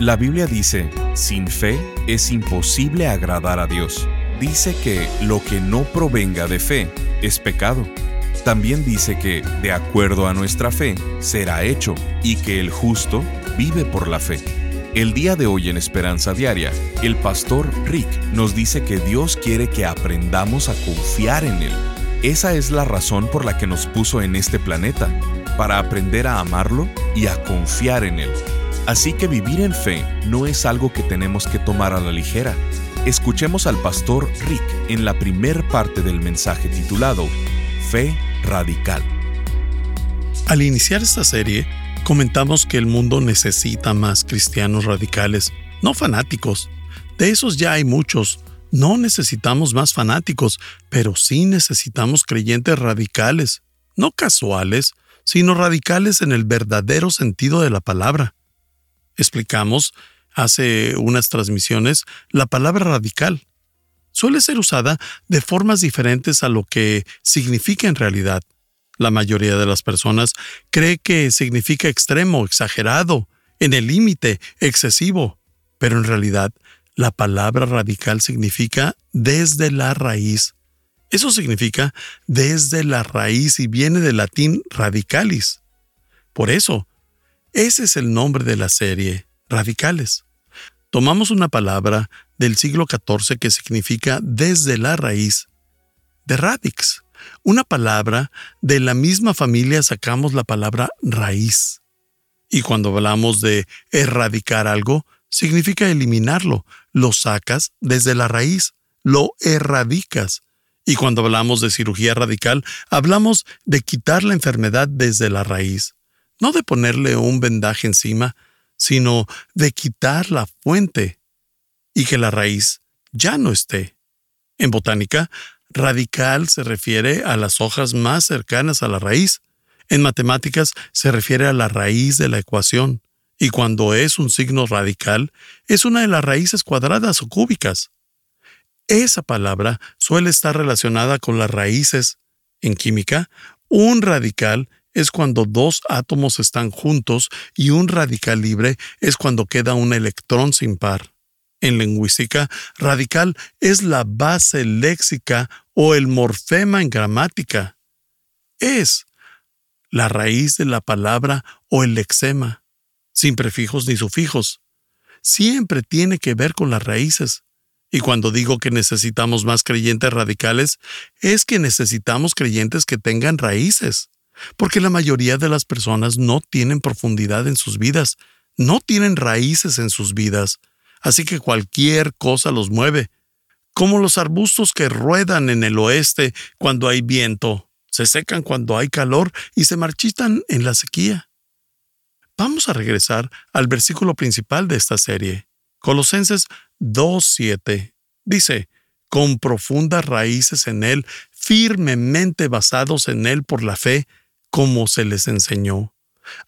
La Biblia dice, sin fe es imposible agradar a Dios. Dice que lo que no provenga de fe es pecado. También dice que, de acuerdo a nuestra fe, será hecho y que el justo vive por la fe. El día de hoy en Esperanza Diaria, el pastor Rick nos dice que Dios quiere que aprendamos a confiar en Él. Esa es la razón por la que nos puso en este planeta, para aprender a amarlo y a confiar en Él. Así que vivir en fe no es algo que tenemos que tomar a la ligera. Escuchemos al pastor Rick en la primer parte del mensaje titulado Fe Radical. Al iniciar esta serie, comentamos que el mundo necesita más cristianos radicales, no fanáticos. De esos ya hay muchos. No necesitamos más fanáticos, pero sí necesitamos creyentes radicales, no casuales, sino radicales en el verdadero sentido de la palabra explicamos hace unas transmisiones, la palabra radical suele ser usada de formas diferentes a lo que significa en realidad. La mayoría de las personas cree que significa extremo, exagerado, en el límite, excesivo, pero en realidad la palabra radical significa desde la raíz. Eso significa desde la raíz y viene del latín radicalis. Por eso, ese es el nombre de la serie, Radicales. Tomamos una palabra del siglo XIV que significa desde la raíz, de radix. Una palabra de la misma familia sacamos la palabra raíz. Y cuando hablamos de erradicar algo, significa eliminarlo. Lo sacas desde la raíz, lo erradicas. Y cuando hablamos de cirugía radical, hablamos de quitar la enfermedad desde la raíz no de ponerle un vendaje encima, sino de quitar la fuente y que la raíz ya no esté. En botánica, radical se refiere a las hojas más cercanas a la raíz. En matemáticas se refiere a la raíz de la ecuación. Y cuando es un signo radical, es una de las raíces cuadradas o cúbicas. Esa palabra suele estar relacionada con las raíces. En química, un radical es cuando dos átomos están juntos y un radical libre es cuando queda un electrón sin par. En lingüística, radical es la base léxica o el morfema en gramática. Es la raíz de la palabra o el lexema, sin prefijos ni sufijos. Siempre tiene que ver con las raíces. Y cuando digo que necesitamos más creyentes radicales, es que necesitamos creyentes que tengan raíces porque la mayoría de las personas no tienen profundidad en sus vidas, no tienen raíces en sus vidas, así que cualquier cosa los mueve, como los arbustos que ruedan en el oeste cuando hay viento, se secan cuando hay calor y se marchitan en la sequía. Vamos a regresar al versículo principal de esta serie, Colosenses 2.7. Dice, con profundas raíces en Él, firmemente basados en Él por la fe, como se les enseñó.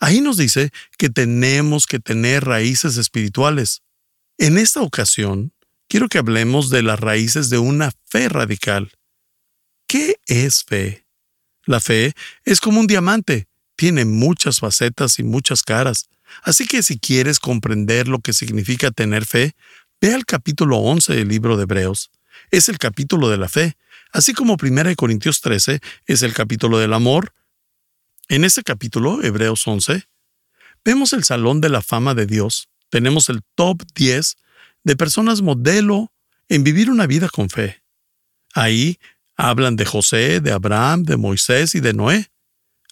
Ahí nos dice que tenemos que tener raíces espirituales. En esta ocasión, quiero que hablemos de las raíces de una fe radical. ¿Qué es fe? La fe es como un diamante, tiene muchas facetas y muchas caras. Así que si quieres comprender lo que significa tener fe, ve al capítulo 11 del libro de Hebreos. Es el capítulo de la fe, así como 1 Corintios 13 es el capítulo del amor, en este capítulo, Hebreos 11, vemos el Salón de la Fama de Dios. Tenemos el top 10 de personas modelo en vivir una vida con fe. Ahí hablan de José, de Abraham, de Moisés y de Noé.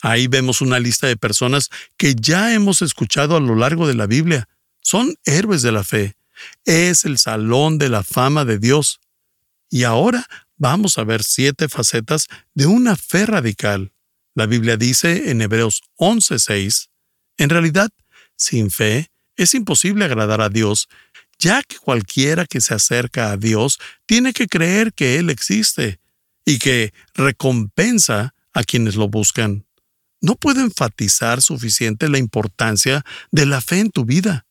Ahí vemos una lista de personas que ya hemos escuchado a lo largo de la Biblia. Son héroes de la fe. Es el salón de la fama de Dios. Y ahora vamos a ver siete facetas de una fe radical. La Biblia dice en Hebreos 11:6, en realidad, sin fe es imposible agradar a Dios, ya que cualquiera que se acerca a Dios tiene que creer que Él existe y que recompensa a quienes lo buscan. No puedo enfatizar suficiente la importancia de la fe en tu vida.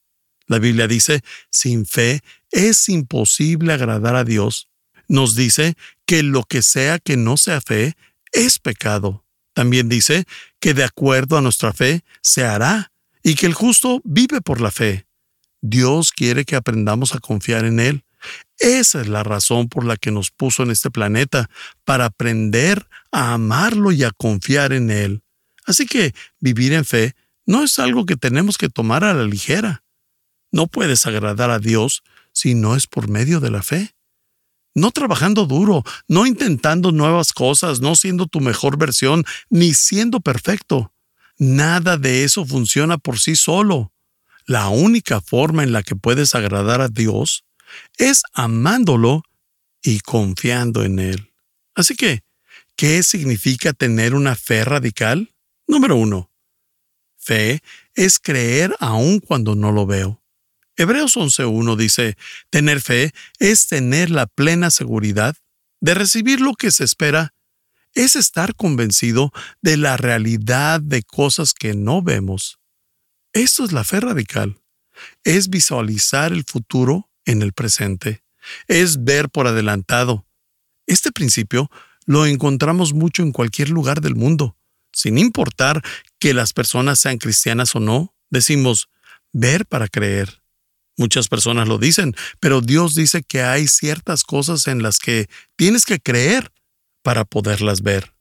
La Biblia dice, sin fe es imposible agradar a Dios. Nos dice que lo que sea que no sea fe es pecado. También dice que de acuerdo a nuestra fe se hará y que el justo vive por la fe. Dios quiere que aprendamos a confiar en Él. Esa es la razón por la que nos puso en este planeta, para aprender a amarlo y a confiar en Él. Así que vivir en fe no es algo que tenemos que tomar a la ligera. No puedes agradar a Dios si no es por medio de la fe. No trabajando duro, no intentando nuevas cosas, no siendo tu mejor versión, ni siendo perfecto. Nada de eso funciona por sí solo. La única forma en la que puedes agradar a Dios es amándolo y confiando en Él. Así que, ¿qué significa tener una fe radical? Número uno, fe es creer aun cuando no lo veo. Hebreos 11.1 dice, tener fe es tener la plena seguridad de recibir lo que se espera, es estar convencido de la realidad de cosas que no vemos. Eso es la fe radical. Es visualizar el futuro en el presente. Es ver por adelantado. Este principio lo encontramos mucho en cualquier lugar del mundo. Sin importar que las personas sean cristianas o no, decimos ver para creer. Muchas personas lo dicen, pero Dios dice que hay ciertas cosas en las que tienes que creer para poderlas ver.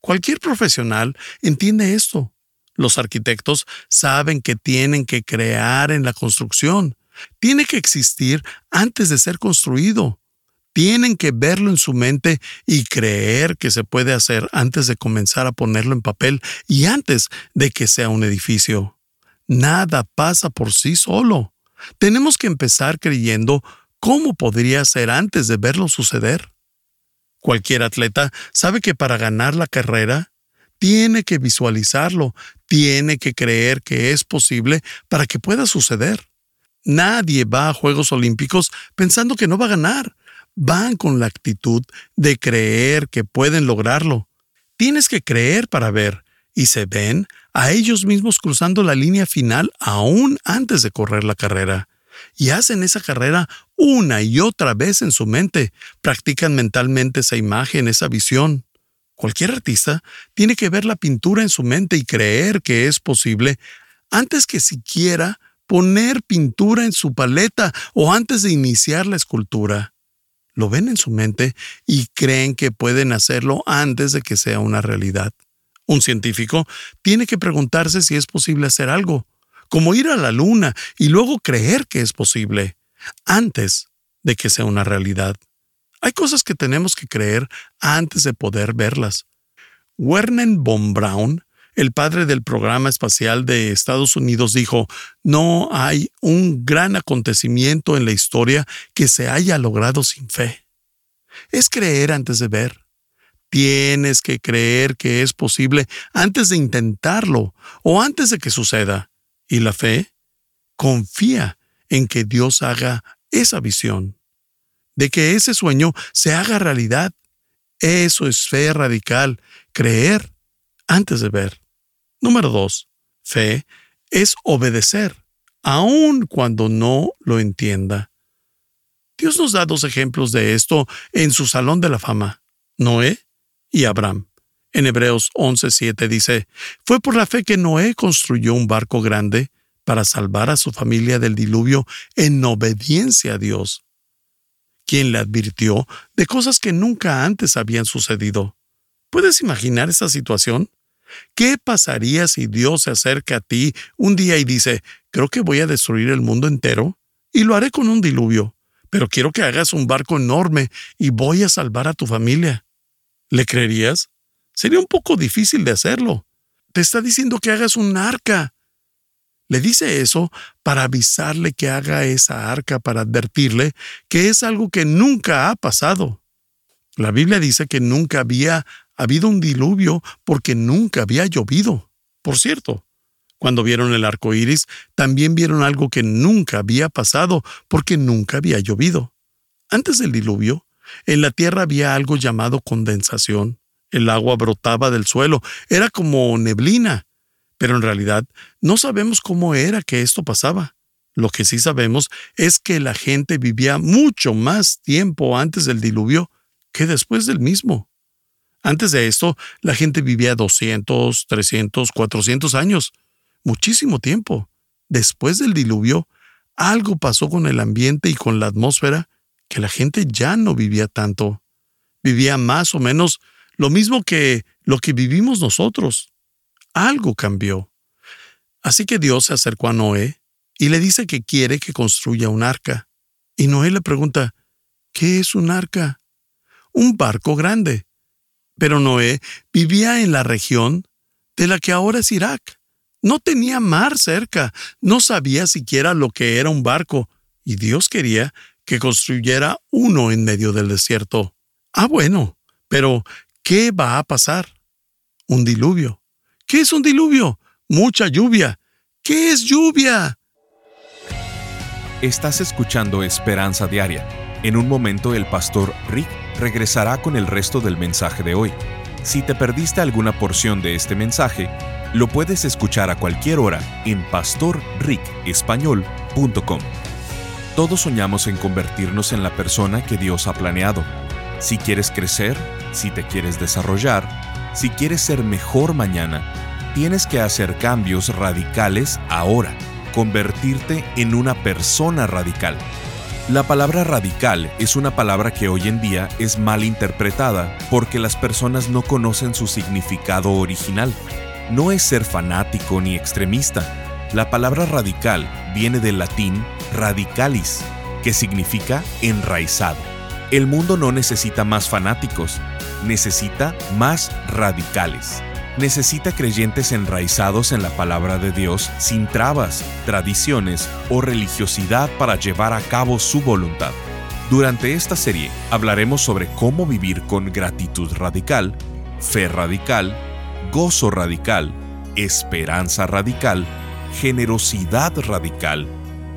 Cualquier profesional entiende esto. Los arquitectos saben que tienen que crear en la construcción. Tiene que existir antes de ser construido. Tienen que verlo en su mente y creer que se puede hacer antes de comenzar a ponerlo en papel y antes de que sea un edificio. Nada pasa por sí solo. Tenemos que empezar creyendo cómo podría ser antes de verlo suceder. Cualquier atleta sabe que para ganar la carrera tiene que visualizarlo, tiene que creer que es posible para que pueda suceder. Nadie va a Juegos Olímpicos pensando que no va a ganar. Van con la actitud de creer que pueden lograrlo. Tienes que creer para ver, y se ven a ellos mismos cruzando la línea final aún antes de correr la carrera. Y hacen esa carrera una y otra vez en su mente, practican mentalmente esa imagen, esa visión. Cualquier artista tiene que ver la pintura en su mente y creer que es posible antes que siquiera poner pintura en su paleta o antes de iniciar la escultura. Lo ven en su mente y creen que pueden hacerlo antes de que sea una realidad. Un científico tiene que preguntarse si es posible hacer algo, como ir a la luna y luego creer que es posible, antes de que sea una realidad. Hay cosas que tenemos que creer antes de poder verlas. Werner von Braun, el padre del programa espacial de Estados Unidos, dijo, no hay un gran acontecimiento en la historia que se haya logrado sin fe. Es creer antes de ver. Tienes que creer que es posible antes de intentarlo o antes de que suceda. Y la fe confía en que Dios haga esa visión de que ese sueño se haga realidad. Eso es fe radical, creer antes de ver. Número dos, fe es obedecer, aun cuando no lo entienda. Dios nos da dos ejemplos de esto en su salón de la fama, Noé y Abraham. En Hebreos 11:7 dice, fue por la fe que Noé construyó un barco grande para salvar a su familia del diluvio en obediencia a Dios quien le advirtió de cosas que nunca antes habían sucedido. ¿Puedes imaginar esa situación? ¿Qué pasaría si Dios se acerca a ti un día y dice, creo que voy a destruir el mundo entero y lo haré con un diluvio, pero quiero que hagas un barco enorme y voy a salvar a tu familia? ¿Le creerías? Sería un poco difícil de hacerlo. Te está diciendo que hagas un arca. Le dice eso para avisarle que haga esa arca, para advertirle que es algo que nunca ha pasado. La Biblia dice que nunca había habido un diluvio porque nunca había llovido. Por cierto, Cuando vieron el arco iris, también vieron algo que nunca había pasado porque nunca había llovido. Antes del diluvio, en la tierra había algo llamado condensación. El agua brotaba del suelo, era como neblina. Pero en realidad no sabemos cómo era que esto pasaba. Lo que sí sabemos es que la gente vivía mucho más tiempo antes del diluvio que después del mismo. Antes de esto, la gente vivía 200, 300, 400 años muchísimo tiempo. Después del diluvio, algo pasó con el ambiente y con la atmósfera que la gente ya no vivía tanto. Vivía más o menos lo mismo que lo que vivimos nosotros. Algo cambió. Así que Dios se acercó a Noé y le dice que quiere que construya un arca. Y Noé le pregunta, ¿qué es un arca? Un barco grande. Pero Noé vivía en la región de la que ahora es Irak. No tenía mar cerca, no sabía siquiera lo que era un barco, y Dios quería que construyera uno en medio del desierto. Ah, bueno, pero ¿qué va a pasar? Un diluvio. ¿Qué es un diluvio? Mucha lluvia. ¿Qué es lluvia? Estás escuchando Esperanza Diaria. En un momento el pastor Rick regresará con el resto del mensaje de hoy. Si te perdiste alguna porción de este mensaje, lo puedes escuchar a cualquier hora en pastorricespañol.com. Todos soñamos en convertirnos en la persona que Dios ha planeado. Si quieres crecer, si te quieres desarrollar, si quieres ser mejor mañana, tienes que hacer cambios radicales ahora, convertirte en una persona radical. La palabra radical es una palabra que hoy en día es mal interpretada porque las personas no conocen su significado original no es ser fanático ni extremista. La palabra radical viene del latín radicalis, que significa enraizado. El mundo no necesita más fanáticos, necesita más radicales. Necesita creyentes enraizados en la palabra de Dios sin trabas, tradiciones o religiosidad para llevar a cabo su voluntad. Durante esta serie hablaremos sobre cómo vivir con gratitud radical, fe radical, gozo radical, esperanza radical, generosidad radical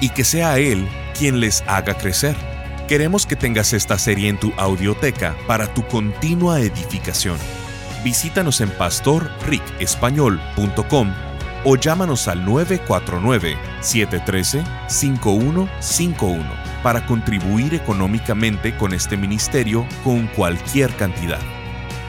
y que sea Él quien les haga crecer. Queremos que tengas esta serie en tu audioteca para tu continua edificación. Visítanos en pastorricespañol.com o llámanos al 949-713-5151 para contribuir económicamente con este ministerio con cualquier cantidad.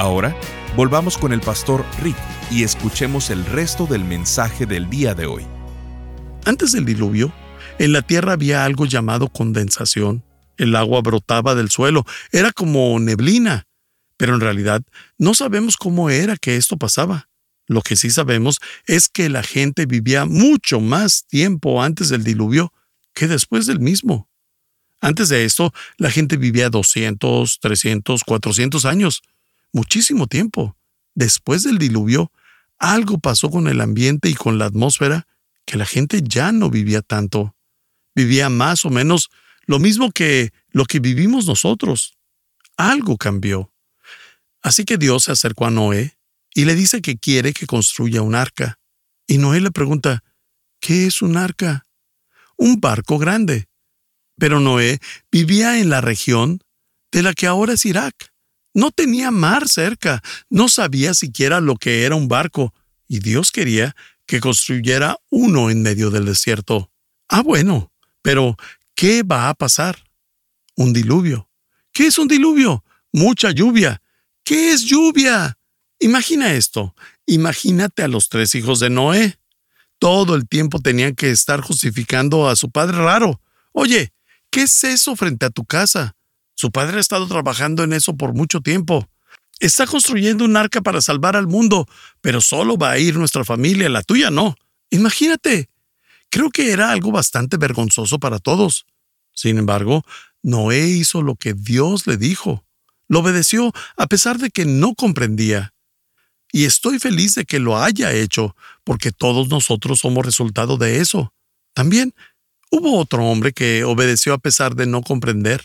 Ahora, volvamos con el pastor Rick y escuchemos el resto del mensaje del día de hoy. Antes del diluvio, en la tierra había algo llamado condensación el agua brotaba del suelo, era como neblina. Pero en realidad no sabemos cómo era que esto pasaba. Lo que sí sabemos es que la gente vivía mucho más tiempo antes del diluvio que después del mismo. Antes de esto, la gente vivía 200, 300, 400 años. Muchísimo tiempo. Después del diluvio, algo pasó con el ambiente y con la atmósfera que la gente ya no vivía tanto. Vivía más o menos lo mismo que lo que vivimos nosotros. Algo cambió. Así que Dios se acercó a Noé y le dice que quiere que construya un arca. Y Noé le pregunta, ¿qué es un arca? Un barco grande. Pero Noé vivía en la región de la que ahora es Irak. No tenía mar cerca, no sabía siquiera lo que era un barco, y Dios quería que construyera uno en medio del desierto. Ah, bueno, pero ¿qué va a pasar? Un diluvio. ¿Qué es un diluvio? Mucha lluvia. ¿Qué es lluvia? Imagina esto. Imagínate a los tres hijos de Noé. Todo el tiempo tenían que estar justificando a su padre raro. Oye, ¿qué es eso frente a tu casa? Su padre ha estado trabajando en eso por mucho tiempo. Está construyendo un arca para salvar al mundo, pero solo va a ir nuestra familia, la tuya no. Imagínate. Creo que era algo bastante vergonzoso para todos. Sin embargo, Noé hizo lo que Dios le dijo. Lo obedeció a pesar de que no comprendía. Y estoy feliz de que lo haya hecho, porque todos nosotros somos resultado de eso. También hubo otro hombre que obedeció a pesar de no comprender.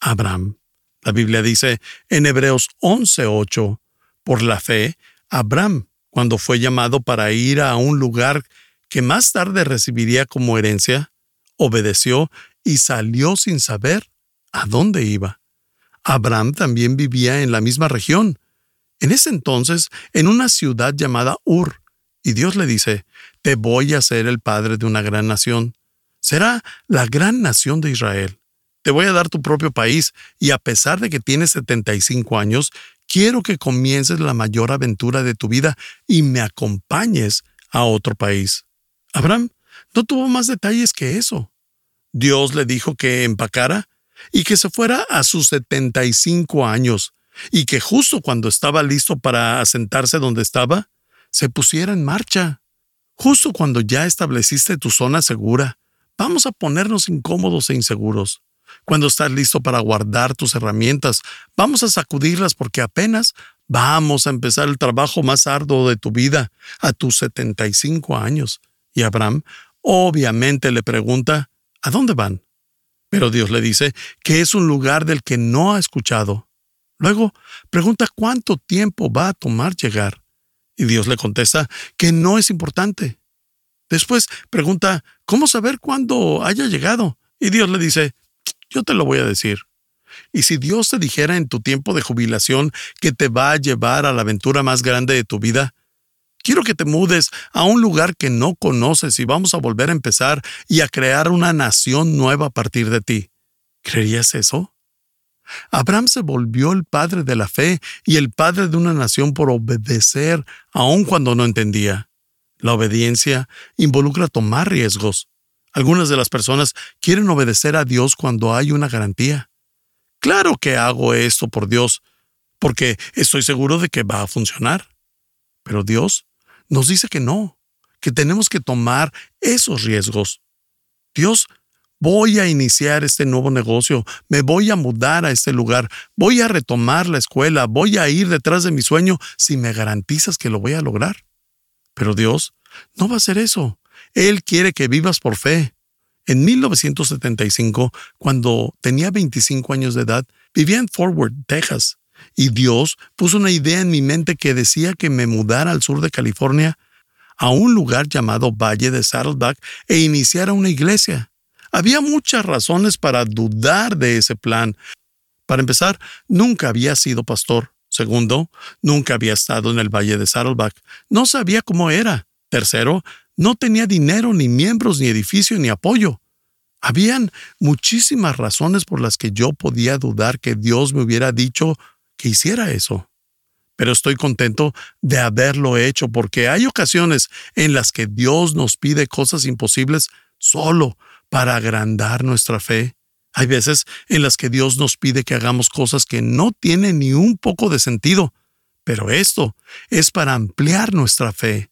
Abraham. La Biblia dice en Hebreos 11:8, por la fe, Abraham, cuando fue llamado para ir a un lugar que más tarde recibiría como herencia, obedeció y salió sin saber a dónde iba. Abraham también vivía en la misma región, en ese entonces en una ciudad llamada Ur, y Dios le dice, Te voy a ser el padre de una gran nación. Será la gran nación de Israel. Te voy a dar tu propio país, y a pesar de que tienes 75 años, quiero que comiences la mayor aventura de tu vida y me acompañes a otro país. Abraham no tuvo más detalles que eso. Dios le dijo que empacara y que se fuera a sus 75 años, y que justo cuando estaba listo para asentarse donde estaba, se pusiera en marcha. Justo cuando ya estableciste tu zona segura, vamos a ponernos incómodos e inseguros. Cuando estás listo para guardar tus herramientas, vamos a sacudirlas porque apenas vamos a empezar el trabajo más arduo de tu vida a tus 75 años. Y Abraham obviamente le pregunta, ¿a dónde van? Pero Dios le dice que es un lugar del que no ha escuchado. Luego pregunta cuánto tiempo va a tomar llegar. Y Dios le contesta que no es importante. Después pregunta cómo saber cuándo haya llegado. Y Dios le dice, yo te lo voy a decir. Y si Dios te dijera en tu tiempo de jubilación que te va a llevar a la aventura más grande de tu vida, quiero que te mudes a un lugar que no conoces y vamos a volver a empezar y a crear una nación nueva a partir de ti. ¿Creerías eso? Abraham se volvió el padre de la fe y el padre de una nación por obedecer, aun cuando no entendía. La obediencia involucra tomar riesgos. Algunas de las personas quieren obedecer a Dios cuando hay una garantía. Claro que hago esto por Dios, porque estoy seguro de que va a funcionar. Pero Dios nos dice que no, que tenemos que tomar esos riesgos. Dios voy a iniciar este nuevo negocio, me voy a mudar a este lugar, voy a retomar la escuela, voy a ir detrás de mi sueño si me garantizas que lo voy a lograr. Pero Dios no va a hacer eso. Él quiere que vivas por fe. En 1975, cuando tenía 25 años de edad, vivía en Fort Worth, Texas, y Dios puso una idea en mi mente que decía que me mudara al sur de California a un lugar llamado Valle de Saddleback e iniciara una iglesia. Había muchas razones para dudar de ese plan. Para empezar, nunca había sido pastor. Segundo, nunca había estado en el Valle de Saddleback. No sabía cómo era. Tercero, no tenía dinero, ni miembros, ni edificio, ni apoyo. Habían muchísimas razones por las que yo podía dudar que Dios me hubiera dicho que hiciera eso. Pero estoy contento de haberlo hecho porque hay ocasiones en las que Dios nos pide cosas imposibles solo para agrandar nuestra fe. Hay veces en las que Dios nos pide que hagamos cosas que no tienen ni un poco de sentido, pero esto es para ampliar nuestra fe.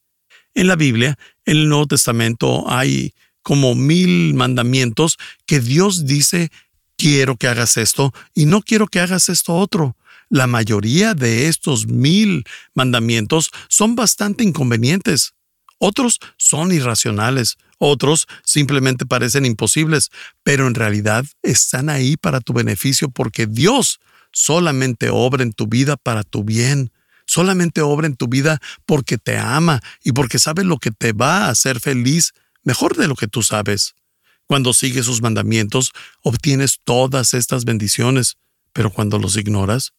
En la Biblia, en el Nuevo Testamento, hay como mil mandamientos que Dios dice, quiero que hagas esto y no quiero que hagas esto otro. La mayoría de estos mil mandamientos son bastante inconvenientes. Otros son irracionales, otros simplemente parecen imposibles, pero en realidad están ahí para tu beneficio porque Dios solamente obra en tu vida para tu bien. Solamente obra en tu vida porque te ama y porque sabe lo que te va a hacer feliz mejor de lo que tú sabes. Cuando sigues sus mandamientos, obtienes todas estas bendiciones, pero cuando los ignoras,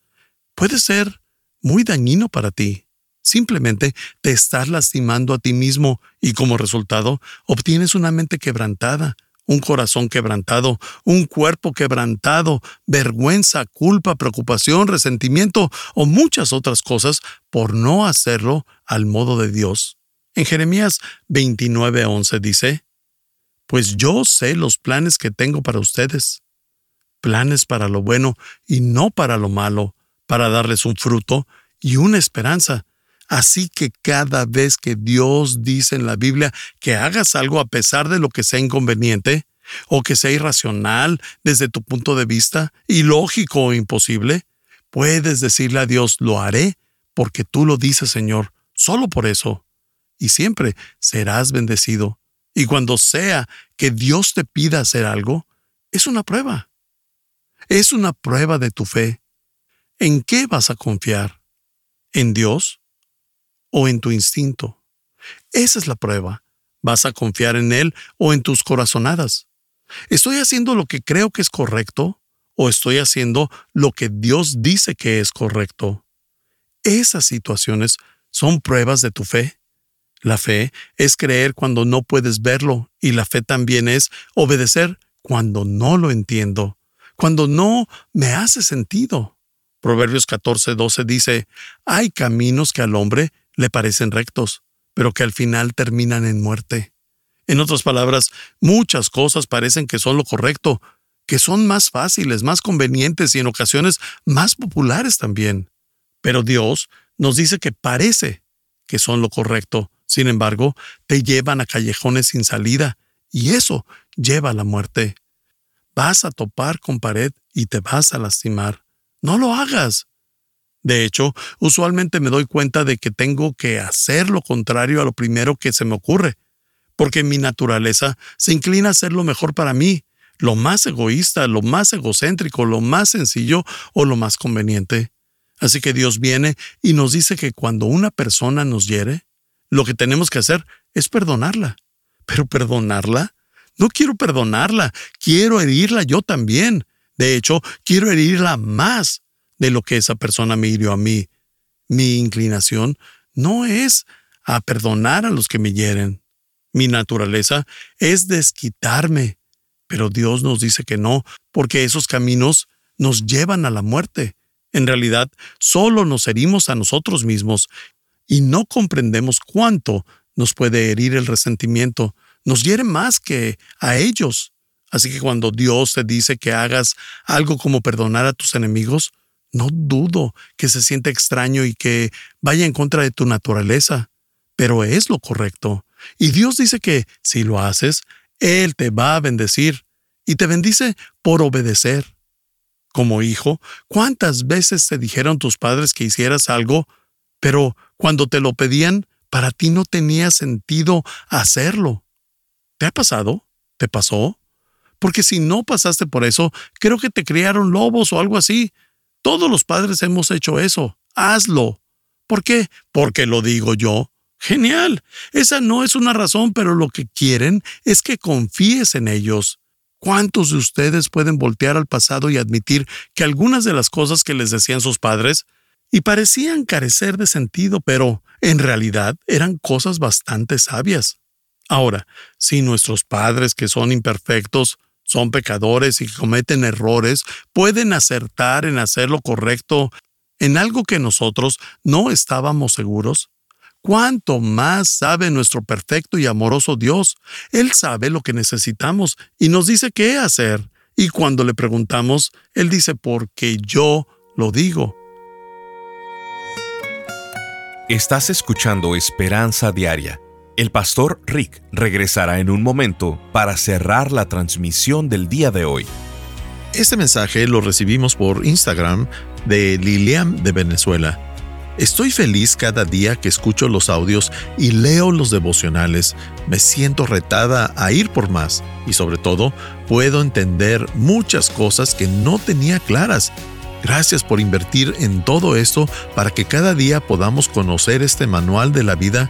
puede ser muy dañino para ti. simplemente te estás lastimando a ti mismo y como resultado obtienes una mente quebrantada, un corazón quebrantado, un cuerpo quebrantado, vergüenza, culpa, preocupación, resentimiento o muchas otras cosas por no hacerlo al modo de Dios. En Jeremías 29:11 dice, Pues yo sé los planes que tengo para ustedes, planes para lo bueno y no para lo malo, para darles un fruto y una esperanza. Así que cada vez que Dios dice en la Biblia que hagas algo a pesar de lo que sea inconveniente, o que sea irracional desde tu punto de vista, ilógico o imposible, puedes decirle a Dios, lo haré porque tú lo dices, Señor, solo por eso. Y siempre serás bendecido. Y cuando sea que Dios te pida hacer algo, es una prueba. Es una prueba de tu fe. ¿En qué vas a confiar? ¿En Dios o en tu instinto? Esa es la prueba. ¿Vas a confiar en Él o en tus corazonadas? ¿Estoy haciendo lo que creo que es correcto o estoy haciendo lo que Dios dice que es correcto? Esas situaciones son pruebas de tu fe. La fe es creer cuando no puedes verlo y la fe también es obedecer cuando no lo entiendo, cuando no me hace sentido. Proverbios 14:12 dice, hay caminos que al hombre le parecen rectos, pero que al final terminan en muerte. En otras palabras, muchas cosas parecen que son lo correcto, que son más fáciles, más convenientes y en ocasiones más populares también. Pero Dios nos dice que parece que son lo correcto. Sin embargo, te llevan a callejones sin salida y eso lleva a la muerte. Vas a topar con pared y te vas a lastimar. No lo hagas. De hecho, usualmente me doy cuenta de que tengo que hacer lo contrario a lo primero que se me ocurre porque mi naturaleza se inclina a ser lo mejor para mí, lo más egoísta, lo más egocéntrico, lo más sencillo o lo más conveniente. Así que Dios viene y nos dice que cuando una persona nos hiere, lo que tenemos que hacer es perdonarla. Pero perdonarla, no quiero perdonarla, quiero herirla yo también. De hecho, quiero herirla más de lo que esa persona me hirió a mí. Mi inclinación no es a perdonar a los que me hieren. Mi naturaleza es desquitarme, pero Dios nos dice que no, porque esos caminos nos llevan a la muerte. En realidad, solo nos herimos a nosotros mismos y no comprendemos cuánto nos puede herir el resentimiento. Nos hiere más que a ellos. Así que cuando Dios te dice que hagas algo como perdonar a tus enemigos, no dudo que se sienta extraño y que vaya en contra de tu naturaleza, pero es lo correcto. Y Dios dice que si lo haces, Él te va a bendecir y te bendice por obedecer. Como hijo, ¿cuántas veces te dijeron tus padres que hicieras algo, pero cuando te lo pedían, para ti no tenía sentido hacerlo? ¿Te ha pasado? ¿Te pasó? Porque si no pasaste por eso, creo que te criaron lobos o algo así. Todos los padres hemos hecho eso. Hazlo. ¿Por qué? Porque lo digo yo. Genial. Esa no es una razón, pero lo que quieren es que confíes en ellos. ¿Cuántos de ustedes pueden voltear al pasado y admitir que algunas de las cosas que les decían sus padres y parecían carecer de sentido, pero en realidad eran cosas bastante sabias? Ahora, si nuestros padres, que son imperfectos, son pecadores y cometen errores, pueden acertar en hacer lo correcto en algo que nosotros no estábamos seguros, cuánto más sabe nuestro perfecto y amoroso Dios. Él sabe lo que necesitamos y nos dice qué hacer. Y cuando le preguntamos, Él dice, porque yo lo digo. Estás escuchando Esperanza Diaria. El pastor Rick regresará en un momento para cerrar la transmisión del día de hoy. Este mensaje lo recibimos por Instagram de Lilian de Venezuela. Estoy feliz cada día que escucho los audios y leo los devocionales. Me siento retada a ir por más y sobre todo puedo entender muchas cosas que no tenía claras. Gracias por invertir en todo esto para que cada día podamos conocer este manual de la vida